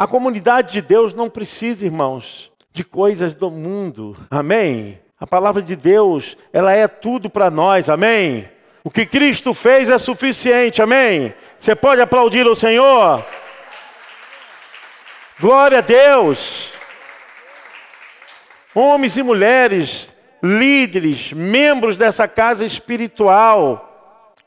A comunidade de Deus não precisa, irmãos, de coisas do mundo. Amém? A palavra de Deus, ela é tudo para nós. Amém? O que Cristo fez é suficiente. Amém? Você pode aplaudir o Senhor? Glória a Deus. Homens e mulheres, líderes, membros dessa casa espiritual,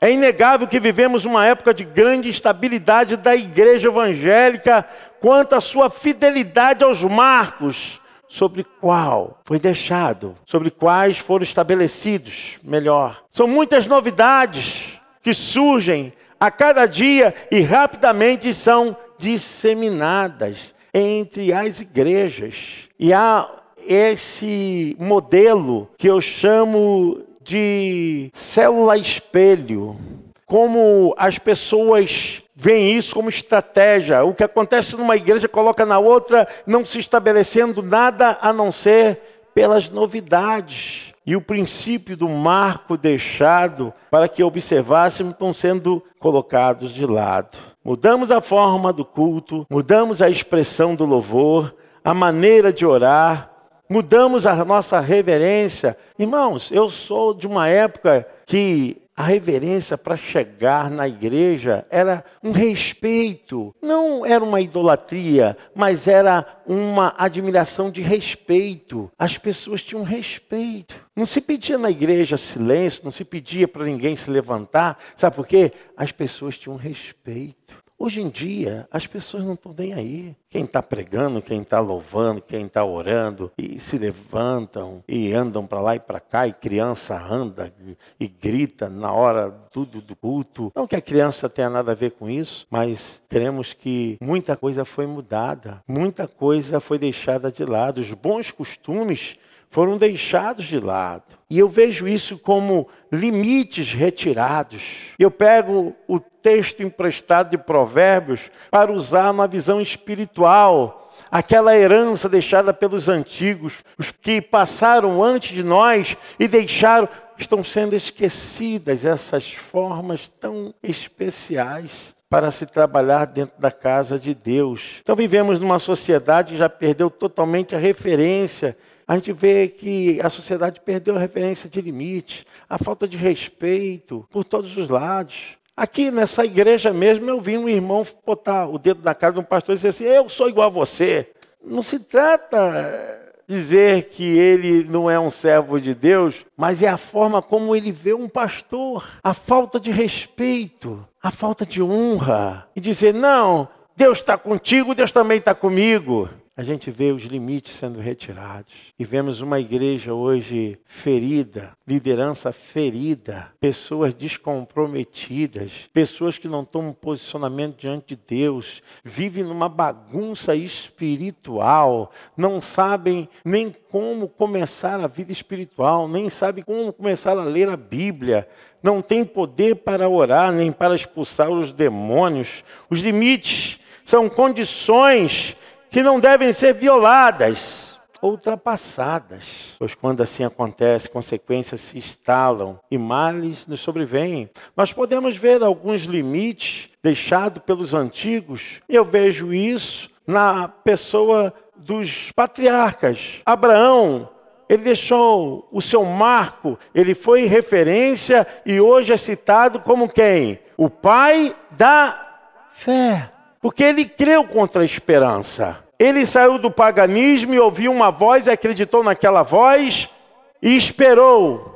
é inegável que vivemos uma época de grande instabilidade da igreja evangélica quanto à sua fidelidade aos marcos sobre qual foi deixado, sobre quais foram estabelecidos, melhor. São muitas novidades que surgem a cada dia e rapidamente são disseminadas entre as igrejas. E há esse modelo que eu chamo de célula espelho, como as pessoas veem isso como estratégia. O que acontece numa igreja coloca na outra, não se estabelecendo nada a não ser pelas novidades. E o princípio do marco deixado para que observássemos estão sendo colocados de lado. Mudamos a forma do culto, mudamos a expressão do louvor, a maneira de orar, mudamos a nossa reverência. Irmãos, eu sou de uma época que a reverência para chegar na igreja era um respeito, não era uma idolatria, mas era uma admiração de respeito. As pessoas tinham respeito. Não se pedia na igreja silêncio, não se pedia para ninguém se levantar, sabe por quê? As pessoas tinham respeito. Hoje em dia, as pessoas não estão nem aí. Quem está pregando, quem está louvando, quem está orando, e se levantam e andam para lá e para cá, e criança anda e, grita na hora tudo do culto. Não que a criança tenha nada a ver com isso, mas queremos que muita coisa foi mudada, muita coisa foi deixada de lado. Os bons costumes foram deixados de lado. E eu vejo isso como limites retirados. Eu pego o texto emprestado de Provérbios para usar uma visão espiritual. Aquela herança deixada pelos antigos, os que passaram antes de nós e deixaram, estão sendo esquecidas essas formas tão especiais para se trabalhar dentro da casa de Deus. Então vivemos numa sociedade que já perdeu totalmente a referência a gente vê que a sociedade perdeu a referência de limite, a falta de respeito por todos os lados. Aqui nessa igreja mesmo eu vi um irmão botar o dedo na cara de um pastor e dizer assim: Eu sou igual a você. Não se trata de dizer que ele não é um servo de Deus, mas é a forma como ele vê um pastor, a falta de respeito, a falta de honra, e dizer: Não, Deus está contigo, Deus também está comigo a gente vê os limites sendo retirados. E vemos uma igreja hoje ferida, liderança ferida, pessoas descomprometidas, pessoas que não tomam posicionamento diante de Deus, vivem numa bagunça espiritual, não sabem nem como começar a vida espiritual, nem sabem como começar a ler a Bíblia, não tem poder para orar, nem para expulsar os demônios. Os limites são condições que não devem ser violadas, ultrapassadas. Pois quando assim acontece, consequências se instalam e males nos sobrevêm. Nós podemos ver alguns limites deixados pelos antigos, eu vejo isso na pessoa dos patriarcas. Abraão, ele deixou o seu marco, ele foi referência e hoje é citado como quem? O pai da fé. Porque ele creu contra a esperança. Ele saiu do paganismo e ouviu uma voz, acreditou naquela voz e esperou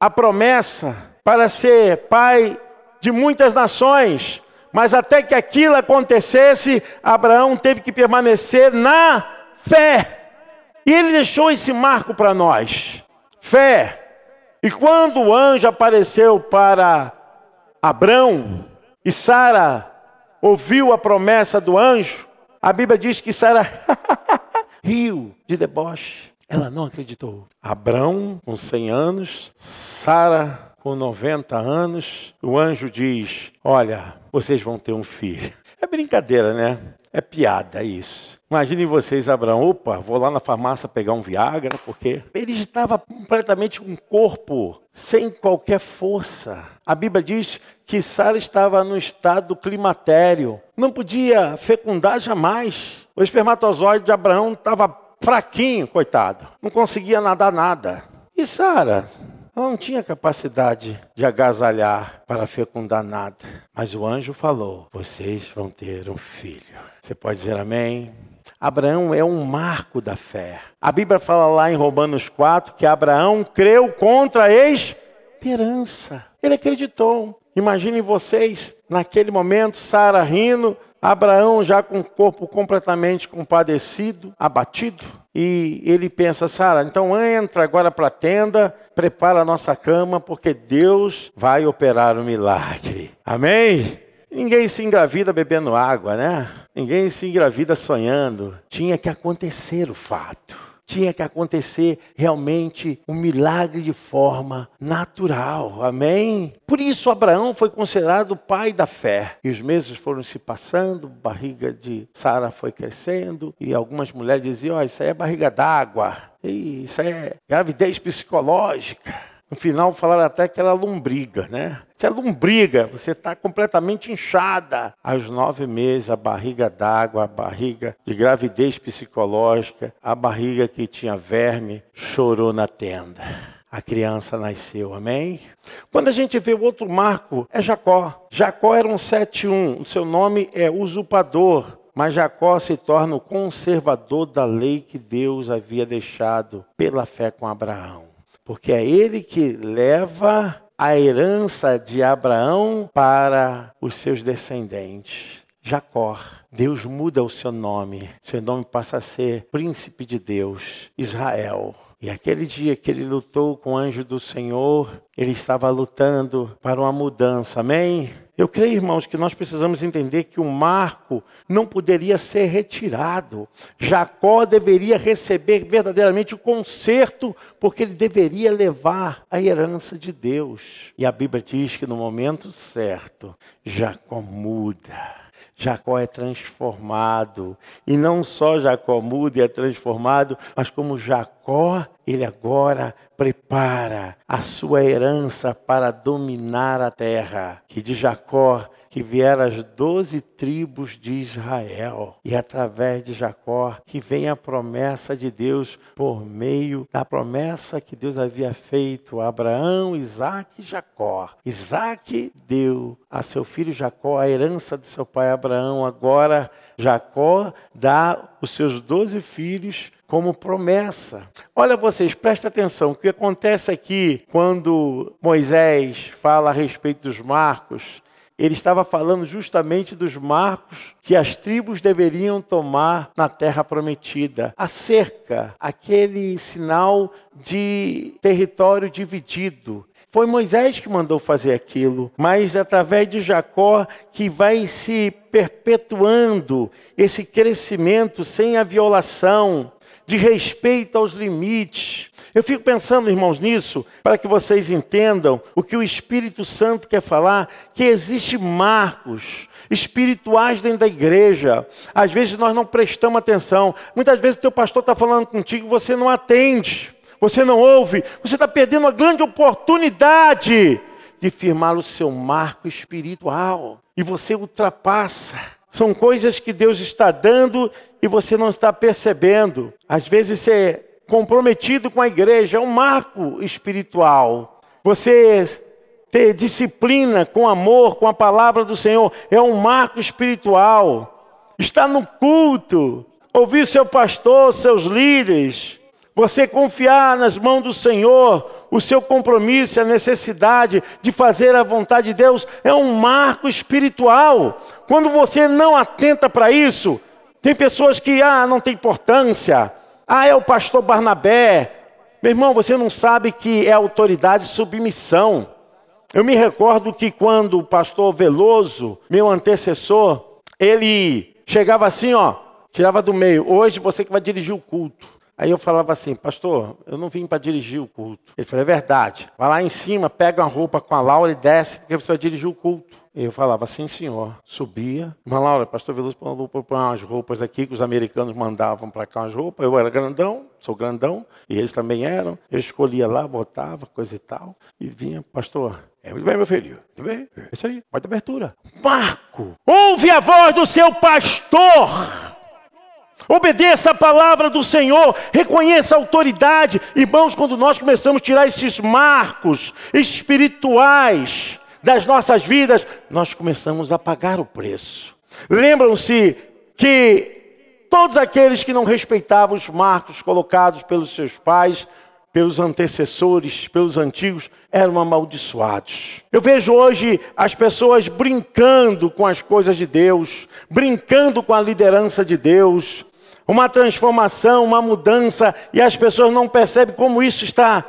a promessa para ser pai de muitas nações. Mas até que aquilo acontecesse, Abraão teve que permanecer na fé. E ele deixou esse marco para nós: fé. E quando o anjo apareceu para Abraão e Sara ouviu a promessa do anjo, a Bíblia diz que Sara riu de deboche. Ela não acreditou. Abrão, com 100 anos, Sara, com 90 anos, o anjo diz: Olha, vocês vão ter um filho. É brincadeira, né? É piada isso. Imaginem vocês, Abraão, opa, vou lá na farmácia pegar um Viagra, porque ele estava completamente com um corpo sem qualquer força. A Bíblia diz que Sara estava no estado climatério, não podia fecundar jamais. O espermatozoide de Abraão estava fraquinho, coitado, não conseguia nadar nada. E Sara, ela não tinha capacidade de agasalhar para fecundar nada. Mas o anjo falou: Vocês vão ter um filho. Você pode dizer amém? Abraão é um marco da fé. A Bíblia fala lá em Romanos 4 que Abraão creu contra a esperança. Ele acreditou. Imaginem vocês, naquele momento, Sara rindo, Abraão já com o corpo completamente compadecido, abatido, e ele pensa, Sara, então entra agora para a tenda, prepara a nossa cama, porque Deus vai operar o um milagre. Amém? Ninguém se engravida bebendo água, né? Ninguém se engravida sonhando. Tinha que acontecer o fato tinha que acontecer realmente um milagre de forma natural. Amém? Por isso Abraão foi considerado o pai da fé. E os meses foram se passando, barriga de Sara foi crescendo, e algumas mulheres diziam: oh, isso aí é barriga d'água, isso é gravidez psicológica. No final falaram até que era lombriga, né? Se é lombriga, você está completamente inchada. Aos nove meses, a barriga d'água, a barriga de gravidez psicológica, a barriga que tinha verme, chorou na tenda. A criança nasceu, amém? Quando a gente vê o outro marco, é Jacó. Jacó era um 7-1, o seu nome é usurpador. Mas Jacó se torna o conservador da lei que Deus havia deixado pela fé com Abraão porque é ele que leva a herança de Abraão para os seus descendentes. Jacó. Deus muda o seu nome. Seu nome passa a ser Príncipe de Deus, Israel. E aquele dia que ele lutou com o anjo do Senhor, ele estava lutando para uma mudança. Amém? Eu creio, irmãos, que nós precisamos entender que o marco não poderia ser retirado. Jacó deveria receber verdadeiramente o conserto, porque ele deveria levar a herança de Deus. E a Bíblia diz que no momento certo, Jacó muda. Jacó é transformado. E não só Jacó muda e é transformado, mas como Jacó, ele agora prepara a sua herança para dominar a terra. Que de Jacó que vieram as doze tribos de Israel. E através de Jacó que vem a promessa de Deus por meio da promessa que Deus havia feito a Abraão, Isaac e Jacó. Isaac deu a seu filho Jacó a herança de seu pai Abraão. Agora Jacó dá os seus doze filhos como promessa. Olha vocês, presta atenção, o que acontece aqui quando Moisés fala a respeito dos marcos, ele estava falando justamente dos marcos que as tribos deveriam tomar na terra prometida. A cerca, aquele sinal de território dividido. Foi Moisés que mandou fazer aquilo, mas através de Jacó que vai se perpetuando esse crescimento sem a violação, de respeito aos limites. Eu fico pensando, irmãos, nisso, para que vocês entendam o que o Espírito Santo quer falar, que existe marcos espirituais dentro da igreja. Às vezes nós não prestamos atenção. Muitas vezes o teu pastor está falando contigo, você não atende, você não ouve, você está perdendo uma grande oportunidade de firmar o seu marco espiritual. E você ultrapassa. São coisas que Deus está dando e você não está percebendo. Às vezes você é comprometido com a igreja, é um marco espiritual. Você ter disciplina com amor, com a palavra do Senhor, é um marco espiritual. Estar no culto, ouvir seu pastor, seus líderes, você confiar nas mãos do Senhor, o seu compromisso, a necessidade de fazer a vontade de Deus é um marco espiritual. Quando você não atenta para isso, tem pessoas que, ah, não tem importância. Ah, é o pastor Barnabé. Meu irmão, você não sabe que é autoridade submissão. Eu me recordo que quando o pastor Veloso, meu antecessor, ele chegava assim, ó, tirava do meio. Hoje você que vai dirigir o culto. Aí eu falava assim, pastor, eu não vim para dirigir o culto. Ele falou, é verdade. Vai lá em cima, pega uma roupa com a Laura e desce, porque você vai dirigir o culto. Eu falava, sim, senhor. Subia. Irmã Laura, pastor Veloso para umas roupas aqui que os americanos mandavam para cá umas roupas. Eu era grandão, sou grandão, e eles também eram. Eu escolhia lá, botava, coisa e tal. E vinha, pastor, é muito bem, meu filho. Muito bem. É isso aí, pode abertura. Marco, ouve a voz do seu pastor. Obedeça a palavra do Senhor, reconheça a autoridade. Irmãos, quando nós começamos a tirar esses marcos espirituais das nossas vidas, nós começamos a pagar o preço. Lembram-se que todos aqueles que não respeitavam os marcos colocados pelos seus pais, pelos antecessores, pelos antigos, eram amaldiçoados. Eu vejo hoje as pessoas brincando com as coisas de Deus, brincando com a liderança de Deus, uma transformação, uma mudança, e as pessoas não percebem como isso está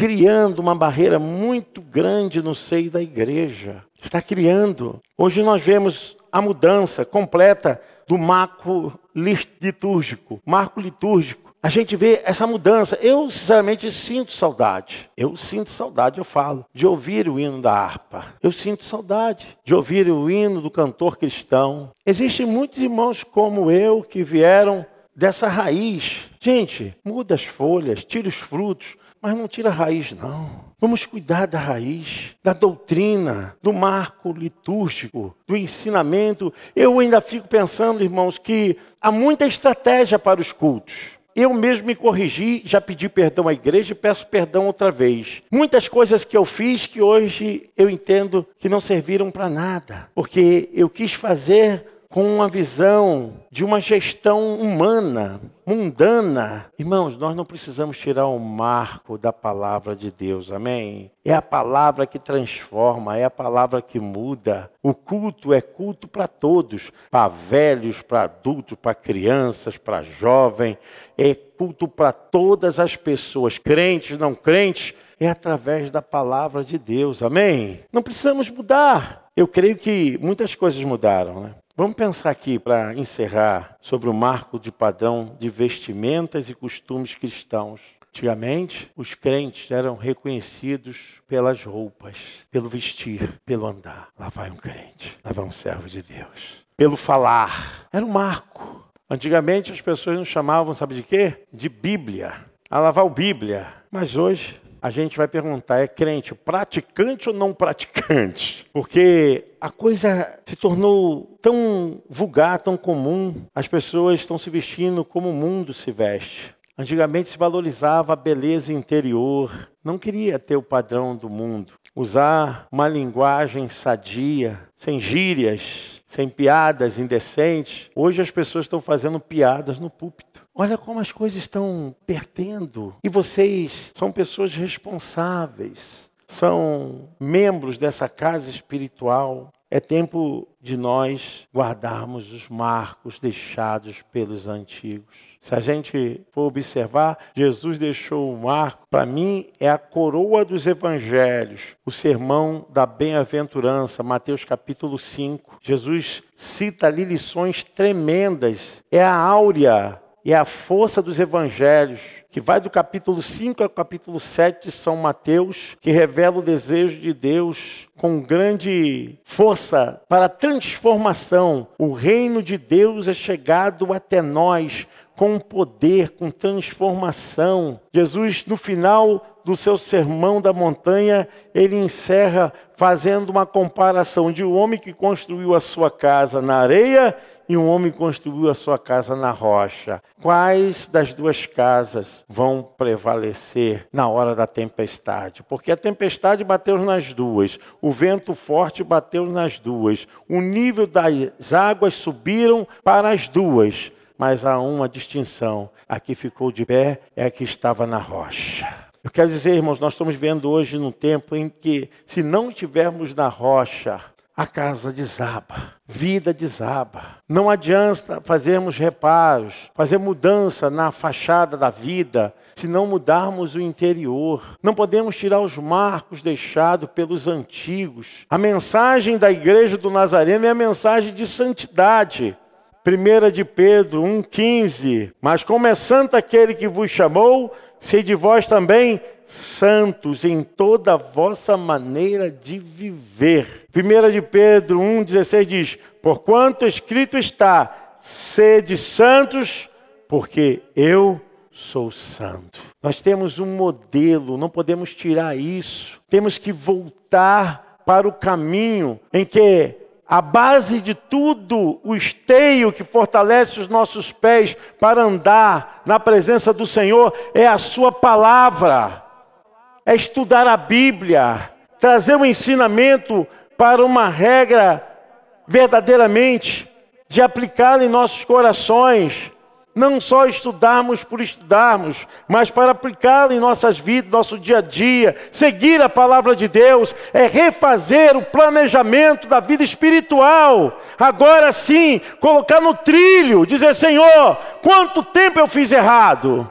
criando uma barreira muito grande no seio da igreja. Está criando. Hoje nós vemos a mudança completa do marco litúrgico. Marco litúrgico. A gente vê essa mudança. Eu, sinceramente, sinto saudade. Eu sinto saudade, eu falo, de ouvir o hino da harpa. Eu sinto saudade de ouvir o hino do cantor cristão. Existem muitos irmãos como eu que vieram dessa raiz. Gente, muda as folhas, tira os frutos, mas não tira a raiz, não. Vamos cuidar da raiz, da doutrina, do marco litúrgico, do ensinamento. Eu ainda fico pensando, irmãos, que há muita estratégia para os cultos. Eu mesmo me corrigi, já pedi perdão à igreja e peço perdão outra vez. Muitas coisas que eu fiz que hoje eu entendo que não serviram para nada, porque eu quis fazer com uma visão de uma gestão humana, mundana. Irmãos, nós não precisamos tirar o marco da palavra de Deus, amém? É a palavra que transforma, é a palavra que muda. O culto é culto para todos, para velhos, para adultos, para crianças, para jovens, é culto para todas as pessoas, crentes, não crentes, é através da palavra de Deus, amém? Não precisamos mudar. Eu creio que muitas coisas mudaram, né? Vamos pensar aqui, para encerrar, sobre o marco de padrão de vestimentas e costumes cristãos. Antigamente, os crentes eram reconhecidos pelas roupas, pelo vestir, pelo andar. Lá vai um crente, lá vai um servo de Deus. Pelo falar, era um marco. Antigamente as pessoas não chamavam, sabe de quê? De Bíblia. A lavar o Bíblia. Mas hoje a gente vai perguntar: é crente praticante ou não praticante? Porque a coisa se tornou tão vulgar, tão comum, as pessoas estão se vestindo como o mundo se veste. Antigamente se valorizava a beleza interior, não queria ter o padrão do mundo, usar uma linguagem sadia, sem gírias, sem piadas indecentes. Hoje as pessoas estão fazendo piadas no púlpito. Olha como as coisas estão perdendo. E vocês são pessoas responsáveis, são membros dessa casa espiritual. É tempo de nós guardarmos os marcos deixados pelos antigos. Se a gente for observar, Jesus deixou o marco, para mim, é a coroa dos evangelhos, o sermão da bem-aventurança, Mateus capítulo 5. Jesus cita ali lições tremendas, é a áurea e a força dos evangelhos, que vai do capítulo 5 ao capítulo 7 de São Mateus, que revela o desejo de Deus com grande força para a transformação. O reino de Deus é chegado até nós com poder, com transformação. Jesus, no final do seu sermão da montanha, ele encerra fazendo uma comparação de um homem que construiu a sua casa na areia e um homem construiu a sua casa na rocha. Quais das duas casas vão prevalecer na hora da tempestade? Porque a tempestade bateu nas duas, o vento forte bateu nas duas, o nível das águas subiram para as duas, mas há uma distinção: a que ficou de pé é a que estava na rocha. Eu quero dizer, irmãos, nós estamos vivendo hoje num tempo em que, se não estivermos na rocha, a casa desaba, vida desaba. Não adianta fazermos reparos, fazer mudança na fachada da vida, se não mudarmos o interior. Não podemos tirar os marcos deixados pelos antigos. A mensagem da igreja do Nazareno é a mensagem de santidade. 1 de Pedro 1,15. Mas como é santo aquele que vos chamou, se de vós também santos em toda a vossa maneira de viver. 1 de Pedro 1,16 diz: Porquanto escrito está, sede santos, porque eu sou santo. Nós temos um modelo, não podemos tirar isso. Temos que voltar para o caminho em que a base de tudo, o esteio que fortalece os nossos pés para andar na presença do Senhor é a Sua palavra, é estudar a Bíblia, trazer um ensinamento para uma regra verdadeiramente de aplicá-la em nossos corações não só estudarmos por estudarmos, mas para aplicá-la em nossas vidas, nosso dia a dia, seguir a palavra de Deus, é refazer o planejamento da vida espiritual. Agora sim, colocar no trilho, dizer: Senhor, quanto tempo eu fiz errado?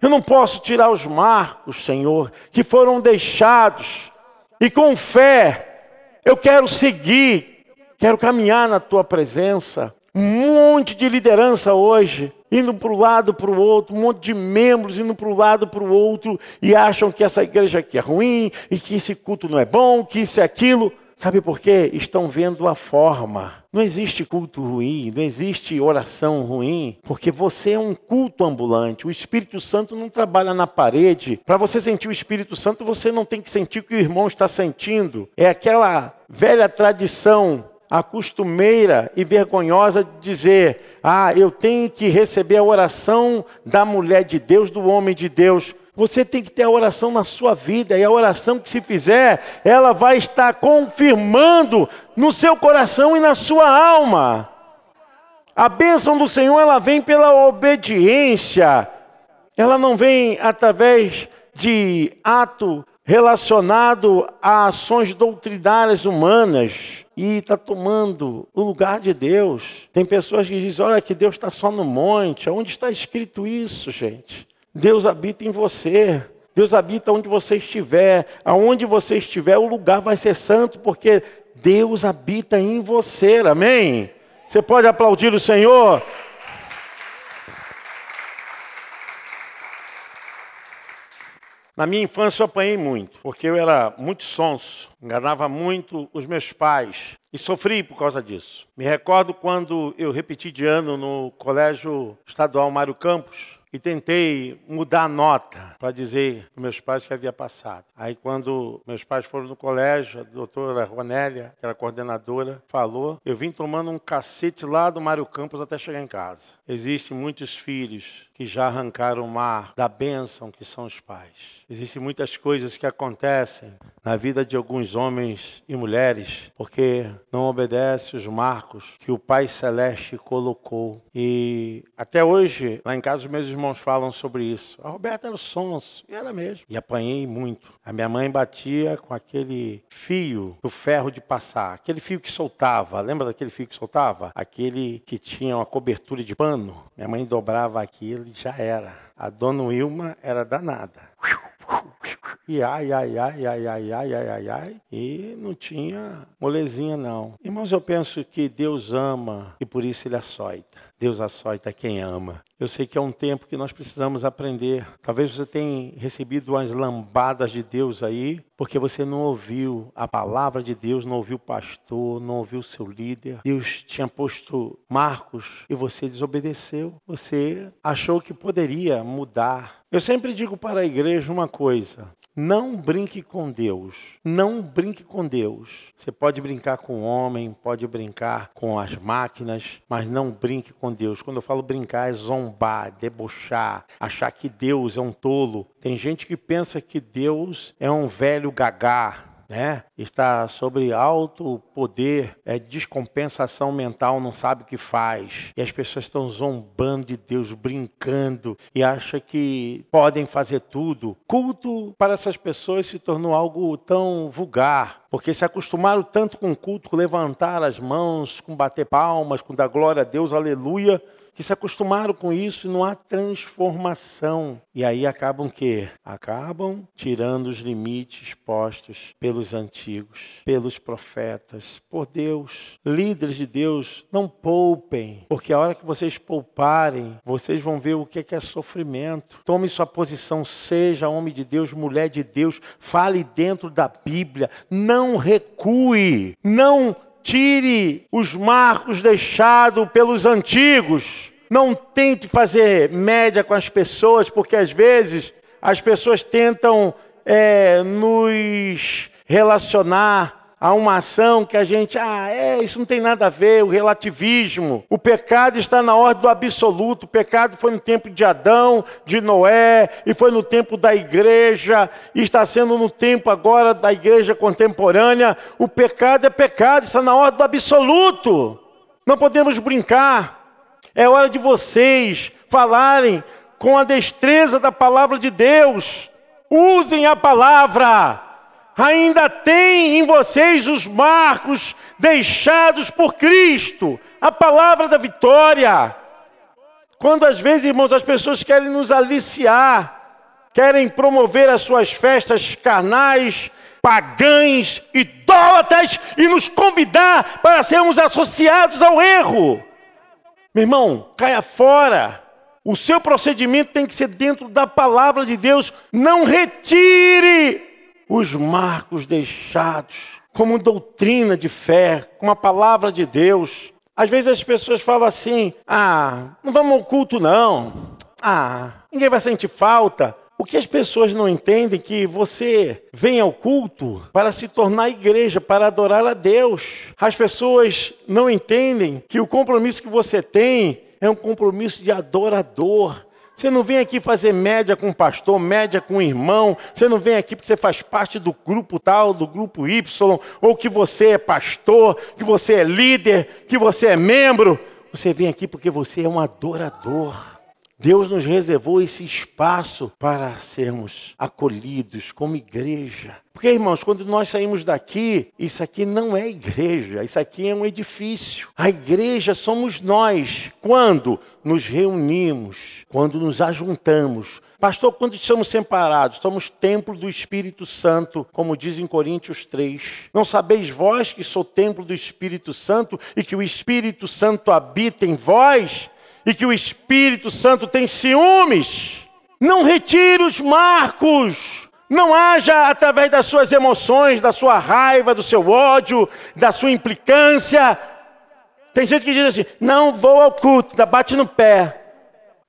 Eu não posso tirar os marcos, Senhor, que foram deixados, e com fé, eu quero seguir, quero caminhar na tua presença. Um monte de liderança hoje, indo para um lado, para o outro, um monte de membros indo para um lado, para o outro, e acham que essa igreja aqui é ruim, e que esse culto não é bom, que isso é aquilo. Sabe por quê? Estão vendo a forma. Não existe culto ruim, não existe oração ruim, porque você é um culto ambulante. O Espírito Santo não trabalha na parede. Para você sentir o Espírito Santo, você não tem que sentir o que o irmão está sentindo. É aquela velha tradição a costumeira e vergonhosa de dizer: ah, eu tenho que receber a oração da mulher de Deus, do homem de Deus. Você tem que ter a oração na sua vida, e a oração que se fizer, ela vai estar confirmando no seu coração e na sua alma. A bênção do Senhor, ela vem pela obediência, ela não vem através de ato relacionado a ações doutrinárias humanas e está tomando o lugar de Deus. Tem pessoas que dizem: olha, que Deus está só no monte. Onde está escrito isso, gente? Deus habita em você. Deus habita onde você estiver. Aonde você estiver, o lugar vai ser santo, porque Deus habita em você. Amém? Você pode aplaudir o Senhor? Na minha infância eu apanhei muito, porque eu era muito sonso, enganava muito os meus pais e sofri por causa disso. Me recordo quando eu repeti de ano no Colégio Estadual Mário Campos, e tentei mudar a nota para dizer para meus pais que havia passado. Aí, quando meus pais foram no colégio, a doutora Ronélia, que era coordenadora, falou, eu vim tomando um cacete lá do Mário Campos até chegar em casa. Existem muitos filhos que já arrancaram o mar da bênção que são os pais. Existem muitas coisas que acontecem na vida de alguns homens e mulheres porque não obedece os marcos que o Pai Celeste colocou. E até hoje, lá em casa, os meus irmãos falam sobre isso. A Roberta era o sonso, e era mesmo. E apanhei muito. A minha mãe batia com aquele fio do ferro de passar, aquele fio que soltava. Lembra daquele fio que soltava? Aquele que tinha uma cobertura de pano. Minha mãe dobrava aquilo já era. A dona Wilma era danada. E ai, ai, ai, ai, ai, ai, ai, ai, ai. E não tinha molezinha, não. Irmãos, eu penso que Deus ama e por isso ele açoita. Deus açoita quem ama. Eu sei que é um tempo que nós precisamos aprender. Talvez você tenha recebido umas lambadas de Deus aí, porque você não ouviu a palavra de Deus, não ouviu o pastor, não ouviu o seu líder. Deus tinha posto marcos e você desobedeceu. Você achou que poderia mudar. Eu sempre digo para a igreja uma coisa: não brinque com Deus. Não brinque com Deus. Você pode brincar com o homem, pode brincar com as máquinas, mas não brinque com Deus. Quando eu falo brincar, é zombar, debochar, achar que Deus é um tolo. Tem gente que pensa que Deus é um velho gagá, né? Está sobre alto poder, é descompensação mental, não sabe o que faz. E as pessoas estão zombando de Deus, brincando e acham que podem fazer tudo. Culto para essas pessoas se tornou algo tão vulgar, porque se acostumaram tanto com culto, com levantar as mãos, com bater palmas, com dar glória a Deus, aleluia, que se acostumaram com isso e não há transformação. E aí acabam que acabam tirando os limites postos pelos antigos, pelos profetas, por Deus. Líderes de Deus, não poupem, porque a hora que vocês pouparem, vocês vão ver o que é sofrimento. Tome sua posição, seja homem de Deus, mulher de Deus, fale dentro da Bíblia, não recue, não tire os marcos deixados pelos antigos. Não tente fazer média com as pessoas, porque às vezes as pessoas tentam é, nos relacionar a uma ação que a gente, ah, é, isso não tem nada a ver, o relativismo. O pecado está na ordem do absoluto. O pecado foi no tempo de Adão, de Noé, e foi no tempo da igreja, e está sendo no tempo agora da igreja contemporânea. O pecado é pecado, está na ordem do absoluto. Não podemos brincar. É hora de vocês falarem com a destreza da palavra de Deus. Usem a palavra ainda tem em vocês os marcos deixados por Cristo, a palavra da vitória. Quando às vezes, irmãos, as pessoas querem nos aliciar, querem promover as suas festas carnais, pagãs, idólatras e nos convidar para sermos associados ao erro. Meu irmão, caia fora. O seu procedimento tem que ser dentro da palavra de Deus. Não retire os marcos deixados como doutrina de fé, como a palavra de Deus. Às vezes as pessoas falam assim: ah, não vamos ao culto, não. Ah, ninguém vai sentir falta. O que as pessoas não entendem é que você vem ao culto para se tornar igreja, para adorar a Deus. As pessoas não entendem que o compromisso que você tem é um compromisso de adorador. Você não vem aqui fazer média com o pastor, média com o irmão. Você não vem aqui porque você faz parte do grupo tal, do grupo Y, ou que você é pastor, que você é líder, que você é membro. Você vem aqui porque você é um adorador. Deus nos reservou esse espaço para sermos acolhidos como igreja. Porque, irmãos, quando nós saímos daqui, isso aqui não é igreja, isso aqui é um edifício. A igreja somos nós. Quando nos reunimos, quando nos ajuntamos. Pastor, quando estamos separados, somos templo do Espírito Santo, como diz em Coríntios 3. Não sabeis vós que sou templo do Espírito Santo e que o Espírito Santo habita em vós? E que o Espírito Santo tem ciúmes. Não retire os marcos. Não haja através das suas emoções, da sua raiva, do seu ódio, da sua implicância. Tem gente que diz assim: não vou ao culto, bate no pé.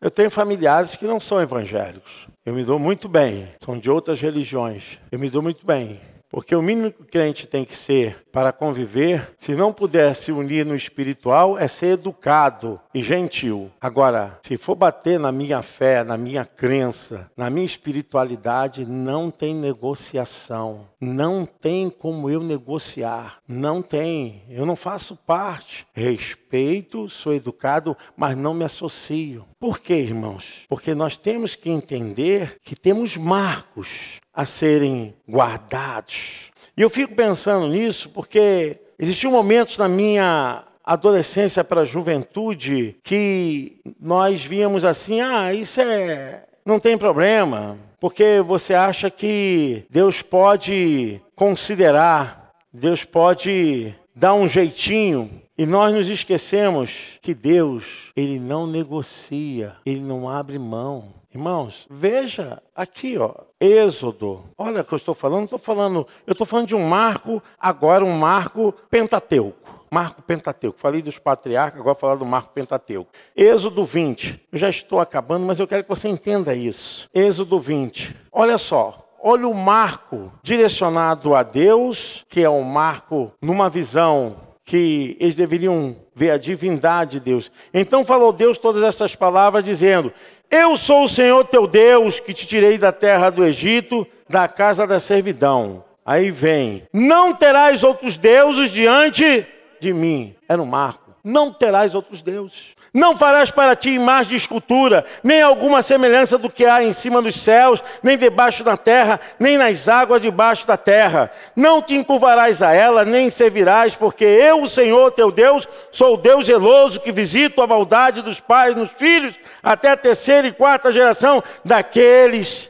Eu tenho familiares que não são evangélicos. Eu me dou muito bem, são de outras religiões. Eu me dou muito bem. Porque o mínimo que o crente tem que ser para conviver, se não puder se unir no espiritual, é ser educado e gentil. Agora, se for bater na minha fé, na minha crença, na minha espiritualidade, não tem negociação. Não tem como eu negociar. Não tem. Eu não faço parte. Respeito, sou educado, mas não me associo. Por quê, irmãos? Porque nós temos que entender que temos marcos a serem guardados. E eu fico pensando nisso porque existiam momentos na minha adolescência para a juventude que nós víamos assim: ah, isso é. não tem problema, porque você acha que Deus pode considerar, Deus pode dar um jeitinho. E nós nos esquecemos que Deus, ele não negocia, ele não abre mão. Irmãos, veja aqui, ó, Êxodo. Olha o que eu estou falando, estou falando, eu estou falando de um marco, agora um marco pentateuco. Marco Pentateuco. Falei dos patriarcas, agora vou falar do Marco Pentateuco. Êxodo 20. Eu já estou acabando, mas eu quero que você entenda isso. Êxodo 20. Olha só. Olha o marco direcionado a Deus, que é um marco numa visão que eles deveriam ver a divindade de Deus. Então falou Deus todas essas palavras, dizendo: eu sou o Senhor teu Deus que te tirei da terra do Egito, da casa da servidão. Aí vem: Não terás outros deuses diante de mim. É no marco. Não terás outros deuses. Não farás para ti imagem de escultura, nem alguma semelhança do que há em cima dos céus, nem debaixo da terra, nem nas águas debaixo da terra. Não te encurvarás a ela, nem servirás, porque eu, o Senhor teu Deus, sou o Deus zeloso que visito a maldade dos pais nos filhos, até a terceira e quarta geração daqueles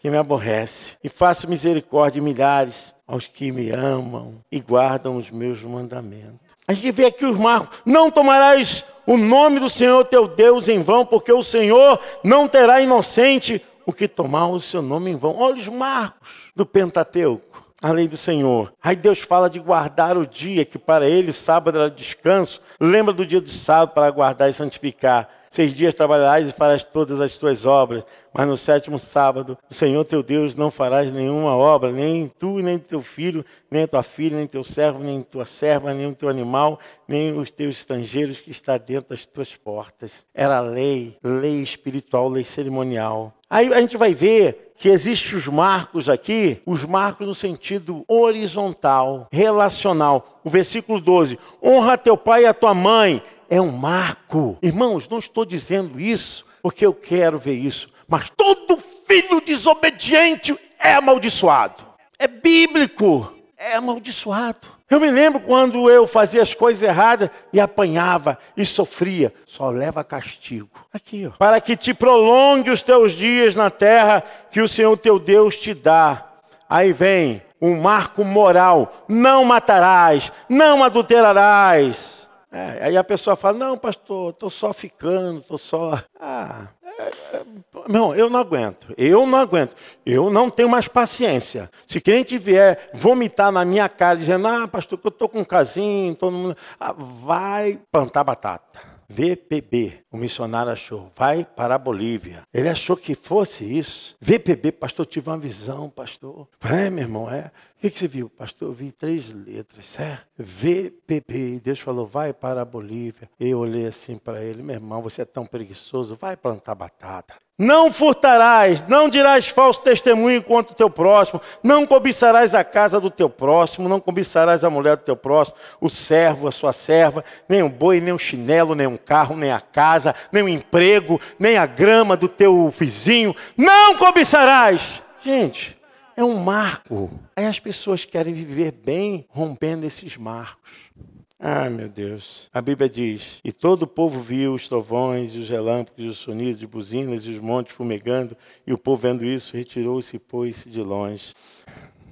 que me aborrecem. E faço misericórdia milhares aos que me amam e guardam os meus mandamentos. A gente vê aqui os marcos. Não tomarás o nome do Senhor teu Deus em vão, porque o Senhor não terá inocente o que tomar o seu nome em vão. Olha os marcos do Pentateuco, a lei do Senhor. Aí Deus fala de guardar o dia, que para ele sábado era descanso. Lembra do dia do sábado para guardar e santificar. Seis dias trabalharás e farás todas as tuas obras, mas no sétimo sábado, o Senhor teu Deus não farás nenhuma obra, nem tu, nem teu filho, nem tua filha, nem teu servo, nem tua serva, nem o teu animal, nem os teus estrangeiros que está dentro das tuas portas. Era lei, lei espiritual, lei cerimonial. Aí a gente vai ver que existem os marcos aqui, os marcos no sentido horizontal, relacional. O versículo 12: honra teu pai e a tua mãe é um marco. Irmãos, não estou dizendo isso porque eu quero ver isso, mas todo filho desobediente é amaldiçoado. É bíblico, é amaldiçoado. Eu me lembro quando eu fazia as coisas erradas e apanhava e sofria. Só leva castigo. Aqui, ó. Para que te prolongue os teus dias na terra que o Senhor teu Deus te dá. Aí vem um marco moral: não matarás, não adulterarás é, aí a pessoa fala, não, pastor, estou só ficando, estou só. Ah, é, é, não, eu não aguento, eu não aguento, eu não tenho mais paciência. Se quem vier vomitar na minha cara dizendo, ah, pastor, eu estou com um casinho, todo mundo. Ah, vai plantar batata. VPB, o missionário achou, vai para a Bolívia. Ele achou que fosse isso. VPB, pastor, tive uma visão, pastor. É, meu irmão, é. O que, que, você viu? Pastor, eu vi três letras, é? VPB. Deus falou, vai para a Bolívia. Eu olhei assim para ele, meu irmão, você é tão preguiçoso, vai plantar batata. Não furtarás, não dirás falso testemunho contra o teu próximo, não cobiçarás a casa do teu próximo, não cobiçarás a mulher do teu próximo, o servo, a sua serva, nem o boi, nem o chinelo, nem um carro, nem a casa, nem o emprego, nem a grama do teu vizinho, não cobiçarás. Gente, é um marco. Aí as pessoas querem viver bem rompendo esses marcos. Ah, meu Deus. A Bíblia diz: E todo o povo viu os trovões, e os relâmpagos, e os sonidos de buzinas, e os montes fumegando, e o povo vendo isso retirou-se e pôs-se de longe.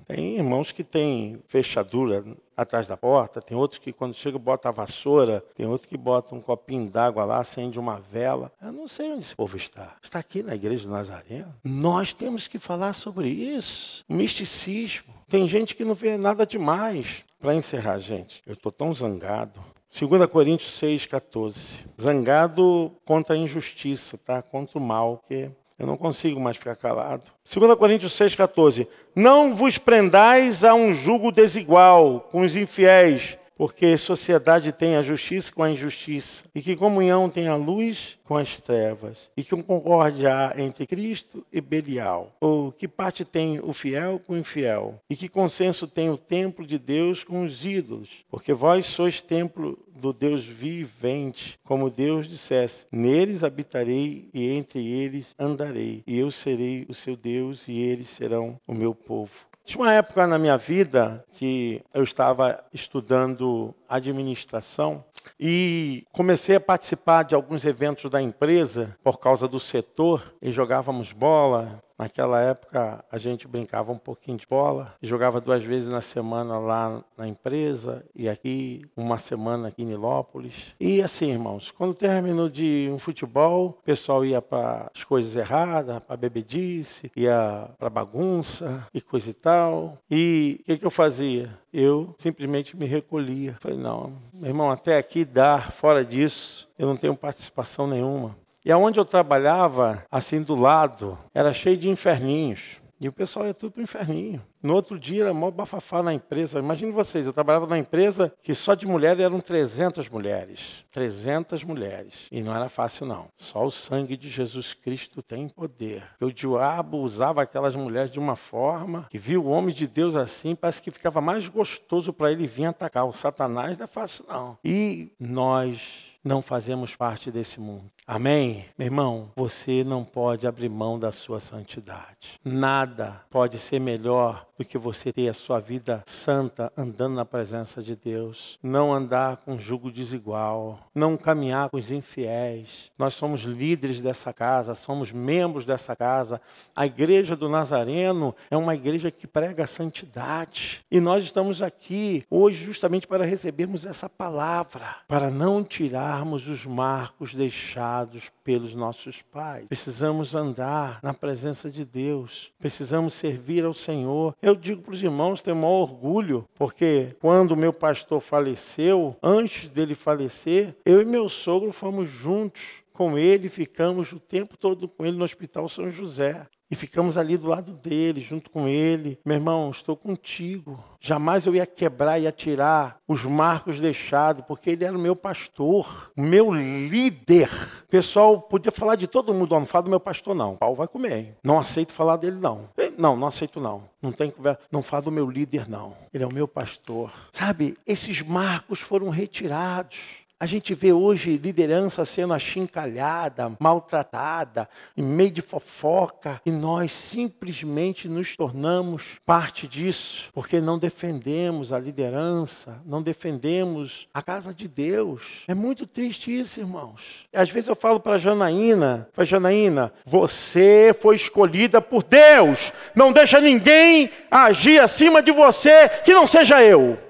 Tem irmãos que têm fechadura atrás da porta, tem outros que quando chega bota a vassoura, tem outros que botam um copinho d'água lá, acende uma vela. Eu não sei onde esse povo está. Está aqui na igreja do Nazareno. Nós temos que falar sobre isso. O misticismo. Tem gente que não vê nada demais. Para encerrar, gente, eu estou tão zangado. 2 Coríntios 6, 14. Zangado contra a injustiça, tá? Contra o mal, que eu não consigo mais ficar calado. 2 Coríntios 6, 14. Não vos prendais a um jugo desigual com os infiéis porque sociedade tem a justiça com a injustiça, e que comunhão tem a luz com as trevas, e que concórdia há entre Cristo e Belial, ou que parte tem o fiel com o infiel, e que consenso tem o templo de Deus com os ídolos, porque vós sois templo do Deus vivente, como Deus dissesse: Neles habitarei e entre eles andarei, e eu serei o seu Deus e eles serão o meu povo. Tinha uma época na minha vida que eu estava estudando administração e comecei a participar de alguns eventos da empresa por causa do setor e jogávamos bola, Naquela época a gente brincava um pouquinho de bola, jogava duas vezes na semana lá na empresa e aqui uma semana aqui em Nilópolis. E assim, irmãos, quando terminou de um futebol, o pessoal ia para as coisas erradas, para bebedice, ia para bagunça e coisa e tal. E o que, que eu fazia? Eu simplesmente me recolhia. Falei, não, meu irmão, até aqui dá, fora disso, eu não tenho participação nenhuma. E aonde eu trabalhava, assim do lado, era cheio de inferninhos. E o pessoal ia tudo para o inferninho. No outro dia era mó bafafá na empresa. Imagine vocês, eu trabalhava na empresa que só de mulher eram 300 mulheres. 300 mulheres. E não era fácil não. Só o sangue de Jesus Cristo tem poder. o diabo usava aquelas mulheres de uma forma que viu o homem de Deus assim, parece que ficava mais gostoso para ele vir atacar. O Satanás não é fácil não. E nós não fazemos parte desse mundo. Amém? Meu irmão, você não pode abrir mão da sua santidade. Nada pode ser melhor do que você ter a sua vida santa andando na presença de Deus. Não andar com jugo desigual. Não caminhar com os infiéis. Nós somos líderes dessa casa, somos membros dessa casa. A igreja do Nazareno é uma igreja que prega a santidade. E nós estamos aqui hoje justamente para recebermos essa palavra, para não tirarmos os marcos deixados pelos nossos pais. Precisamos andar na presença de Deus. Precisamos servir ao Senhor. Eu digo para os irmãos, tenho maior orgulho, porque quando meu pastor faleceu, antes dele falecer, eu e meu sogro fomos juntos com ele, ficamos o tempo todo com ele no Hospital São José. E ficamos ali do lado dele, junto com ele. Meu irmão, estou contigo. Jamais eu ia quebrar e tirar os marcos deixados, porque ele era o meu pastor, o meu líder. O pessoal podia falar de todo mundo, não fala do meu pastor, não. Paulo vai comer. Não aceito falar dele, não. Não, não aceito, não. Não tem conversa. Não fala do meu líder, não. Ele é o meu pastor. Sabe, esses marcos foram retirados. A gente vê hoje liderança sendo achincalhada, maltratada, em meio de fofoca, e nós simplesmente nos tornamos parte disso, porque não defendemos a liderança, não defendemos a casa de Deus. É muito triste isso, irmãos. Às vezes eu falo para Janaína, para Janaína, você foi escolhida por Deus. Não deixa ninguém agir acima de você que não seja eu.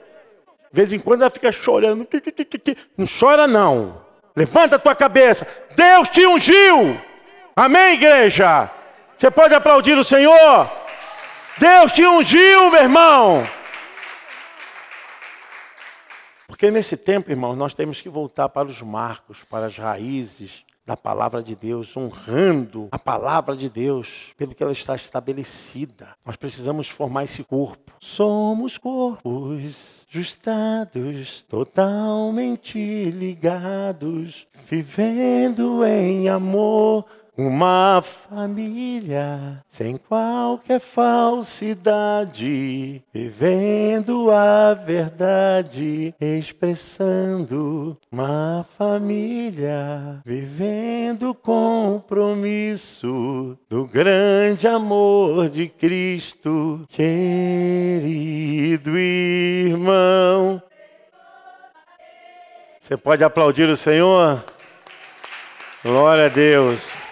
De vez em quando ela fica chorando. Não chora não. Levanta a tua cabeça. Deus te ungiu. Amém, igreja? Você pode aplaudir o Senhor? Deus te ungiu, meu irmão. Porque nesse tempo, irmão, nós temos que voltar para os marcos, para as raízes da palavra de Deus, honrando a palavra de Deus, pelo que ela está estabelecida. Nós precisamos formar esse corpo. Somos corpos justados, totalmente ligados, vivendo em amor uma família sem qualquer falsidade, vivendo a verdade, expressando uma família, vivendo compromisso do grande amor de Cristo, querido irmão. Você pode aplaudir o Senhor? Glória a Deus.